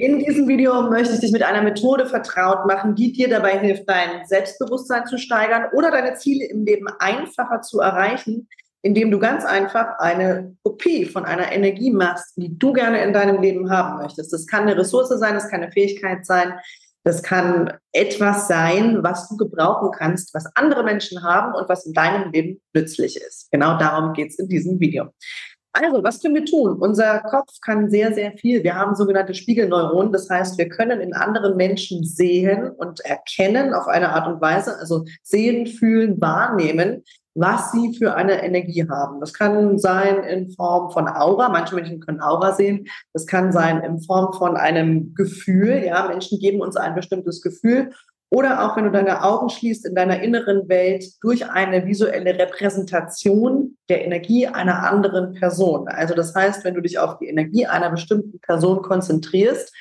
In diesem Video möchte ich dich mit einer Methode vertraut machen, die dir dabei hilft, dein Selbstbewusstsein zu steigern oder deine Ziele im Leben einfacher zu erreichen, indem du ganz einfach eine Kopie von einer Energie machst, die du gerne in deinem Leben haben möchtest. Das kann eine Ressource sein, das kann eine Fähigkeit sein, das kann etwas sein, was du gebrauchen kannst, was andere Menschen haben und was in deinem Leben nützlich ist. Genau darum geht es in diesem Video. Also, was können wir tun? Unser Kopf kann sehr, sehr viel. Wir haben sogenannte Spiegelneuronen. Das heißt, wir können in anderen Menschen sehen und erkennen auf eine Art und Weise, also sehen, fühlen, wahrnehmen, was sie für eine Energie haben. Das kann sein in Form von Aura. Manche Menschen können Aura sehen. Das kann sein in Form von einem Gefühl. Ja, Menschen geben uns ein bestimmtes Gefühl. Oder auch wenn du deine Augen schließt in deiner inneren Welt durch eine visuelle Repräsentation der Energie einer anderen Person. Also das heißt, wenn du dich auf die Energie einer bestimmten Person konzentrierst,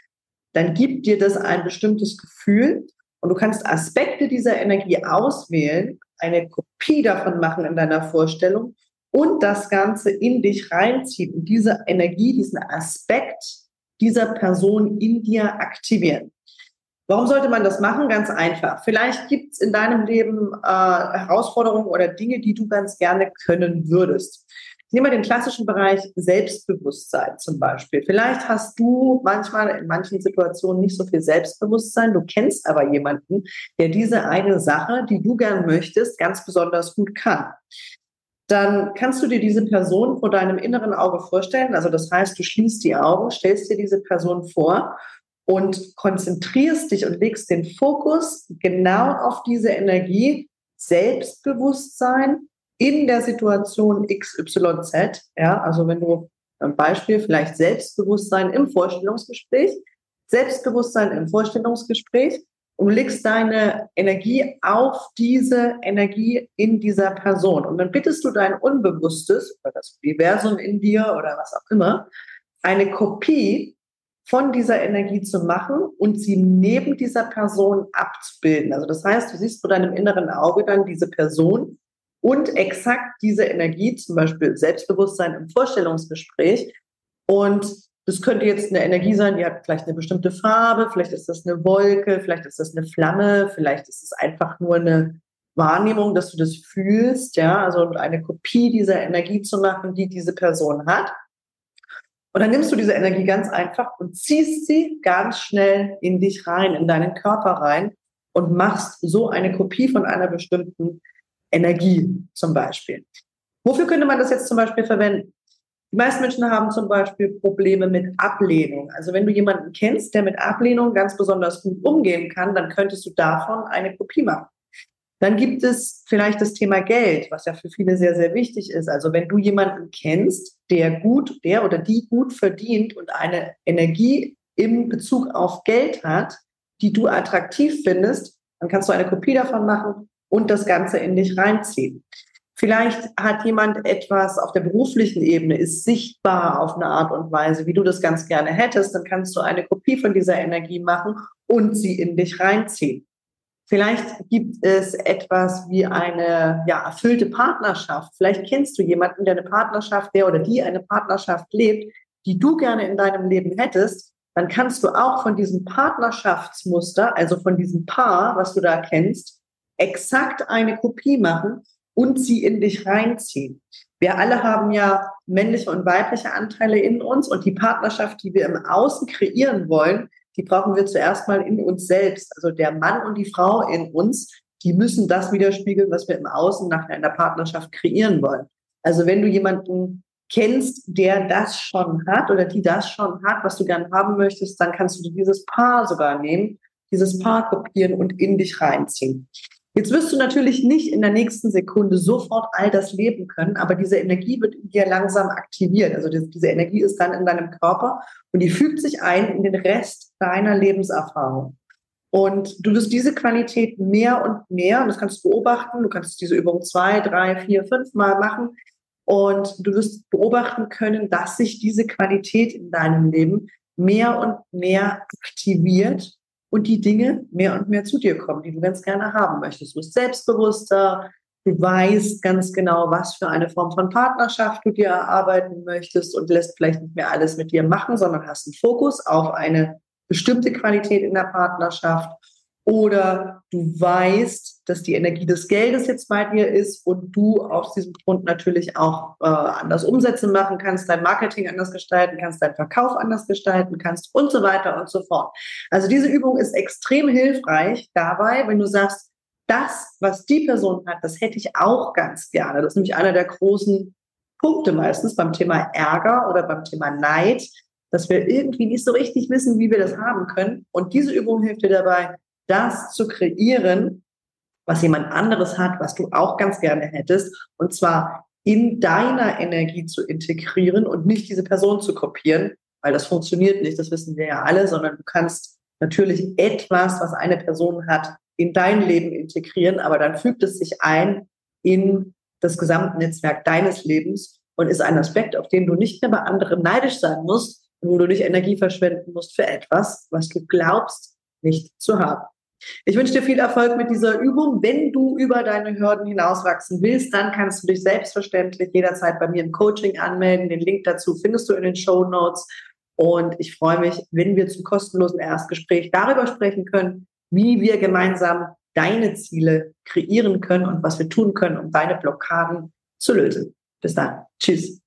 dann gibt dir das ein bestimmtes Gefühl und du kannst Aspekte dieser Energie auswählen, eine Kopie davon machen in deiner Vorstellung und das Ganze in dich reinziehen und diese Energie, diesen Aspekt dieser Person in dir aktivieren. Warum sollte man das machen? Ganz einfach. Vielleicht gibt es in deinem Leben äh, Herausforderungen oder Dinge, die du ganz gerne können würdest. Nehmen wir den klassischen Bereich Selbstbewusstsein zum Beispiel. Vielleicht hast du manchmal in manchen Situationen nicht so viel Selbstbewusstsein. Du kennst aber jemanden, der diese eine Sache, die du gern möchtest, ganz besonders gut kann. Dann kannst du dir diese Person vor deinem inneren Auge vorstellen. Also das heißt, du schließt die Augen, stellst dir diese Person vor und konzentrierst dich und legst den Fokus genau auf diese Energie, Selbstbewusstsein in der Situation XYZ. Ja, also wenn du ein Beispiel vielleicht Selbstbewusstsein im Vorstellungsgespräch, Selbstbewusstsein im Vorstellungsgespräch und legst deine Energie auf diese Energie in dieser Person. Und dann bittest du dein Unbewusstes oder das Universum in dir oder was auch immer, eine Kopie von dieser Energie zu machen und sie neben dieser Person abzubilden. Also das heißt, du siehst vor deinem inneren Auge dann diese Person und exakt diese Energie, zum Beispiel Selbstbewusstsein im Vorstellungsgespräch. Und das könnte jetzt eine Energie sein, die hat vielleicht eine bestimmte Farbe, vielleicht ist das eine Wolke, vielleicht ist das eine Flamme, vielleicht ist es einfach nur eine Wahrnehmung, dass du das fühlst, ja, also eine Kopie dieser Energie zu machen, die diese Person hat. Und dann nimmst du diese Energie ganz einfach und ziehst sie ganz schnell in dich rein, in deinen Körper rein und machst so eine Kopie von einer bestimmten Energie zum Beispiel. Wofür könnte man das jetzt zum Beispiel verwenden? Die meisten Menschen haben zum Beispiel Probleme mit Ablehnung. Also wenn du jemanden kennst, der mit Ablehnung ganz besonders gut umgehen kann, dann könntest du davon eine Kopie machen. Dann gibt es vielleicht das Thema Geld, was ja für viele sehr, sehr wichtig ist. Also wenn du jemanden kennst, der gut, der oder die gut verdient und eine Energie im Bezug auf Geld hat, die du attraktiv findest, dann kannst du eine Kopie davon machen und das Ganze in dich reinziehen. Vielleicht hat jemand etwas auf der beruflichen Ebene, ist sichtbar auf eine Art und Weise, wie du das ganz gerne hättest, dann kannst du eine Kopie von dieser Energie machen und sie in dich reinziehen. Vielleicht gibt es etwas wie eine ja, erfüllte Partnerschaft. Vielleicht kennst du jemanden, der eine Partnerschaft, der oder die eine Partnerschaft lebt, die du gerne in deinem Leben hättest. Dann kannst du auch von diesem Partnerschaftsmuster, also von diesem Paar, was du da kennst, exakt eine Kopie machen und sie in dich reinziehen. Wir alle haben ja männliche und weibliche Anteile in uns und die Partnerschaft, die wir im Außen kreieren wollen, die brauchen wir zuerst mal in uns selbst. Also der Mann und die Frau in uns, die müssen das widerspiegeln, was wir im Außen nach einer Partnerschaft kreieren wollen. Also wenn du jemanden kennst, der das schon hat oder die das schon hat, was du gerne haben möchtest, dann kannst du dieses Paar sogar nehmen, dieses Paar kopieren und in dich reinziehen. Jetzt wirst du natürlich nicht in der nächsten Sekunde sofort all das leben können, aber diese Energie wird in dir langsam aktiviert. Also diese Energie ist dann in deinem Körper und die fügt sich ein in den Rest deiner Lebenserfahrung. Und du wirst diese Qualität mehr und mehr, und das kannst du beobachten, du kannst diese Übung zwei, drei, vier, fünf Mal machen und du wirst beobachten können, dass sich diese Qualität in deinem Leben mehr und mehr aktiviert und die Dinge mehr und mehr zu dir kommen, die du ganz gerne haben möchtest. Du bist selbstbewusster, du weißt ganz genau, was für eine Form von Partnerschaft du dir erarbeiten möchtest und lässt vielleicht nicht mehr alles mit dir machen, sondern hast einen Fokus auf eine bestimmte Qualität in der Partnerschaft oder du weißt, dass die Energie des Geldes jetzt bei dir ist und du aus diesem Grund natürlich auch äh, anders Umsätze machen kannst, dein Marketing anders gestalten kannst, deinen Verkauf anders gestalten kannst und so weiter und so fort. Also diese Übung ist extrem hilfreich dabei, wenn du sagst, das, was die Person hat, das hätte ich auch ganz gerne. Das ist nämlich einer der großen Punkte meistens beim Thema Ärger oder beim Thema Neid, dass wir irgendwie nicht so richtig wissen, wie wir das haben können. Und diese Übung hilft dir dabei, das zu kreieren, was jemand anderes hat, was du auch ganz gerne hättest, und zwar in deiner Energie zu integrieren und nicht diese Person zu kopieren, weil das funktioniert nicht, das wissen wir ja alle, sondern du kannst natürlich etwas, was eine Person hat, in dein Leben integrieren, aber dann fügt es sich ein in das Gesamtnetzwerk deines Lebens und ist ein Aspekt, auf den du nicht mehr bei anderen neidisch sein musst und wo du nicht Energie verschwenden musst für etwas, was du glaubst nicht zu haben. Ich wünsche dir viel Erfolg mit dieser Übung. Wenn du über deine Hürden hinauswachsen willst, dann kannst du dich selbstverständlich jederzeit bei mir im Coaching anmelden. Den Link dazu findest du in den Show Notes. Und ich freue mich, wenn wir zum kostenlosen Erstgespräch darüber sprechen können, wie wir gemeinsam deine Ziele kreieren können und was wir tun können, um deine Blockaden zu lösen. Bis dann. Tschüss.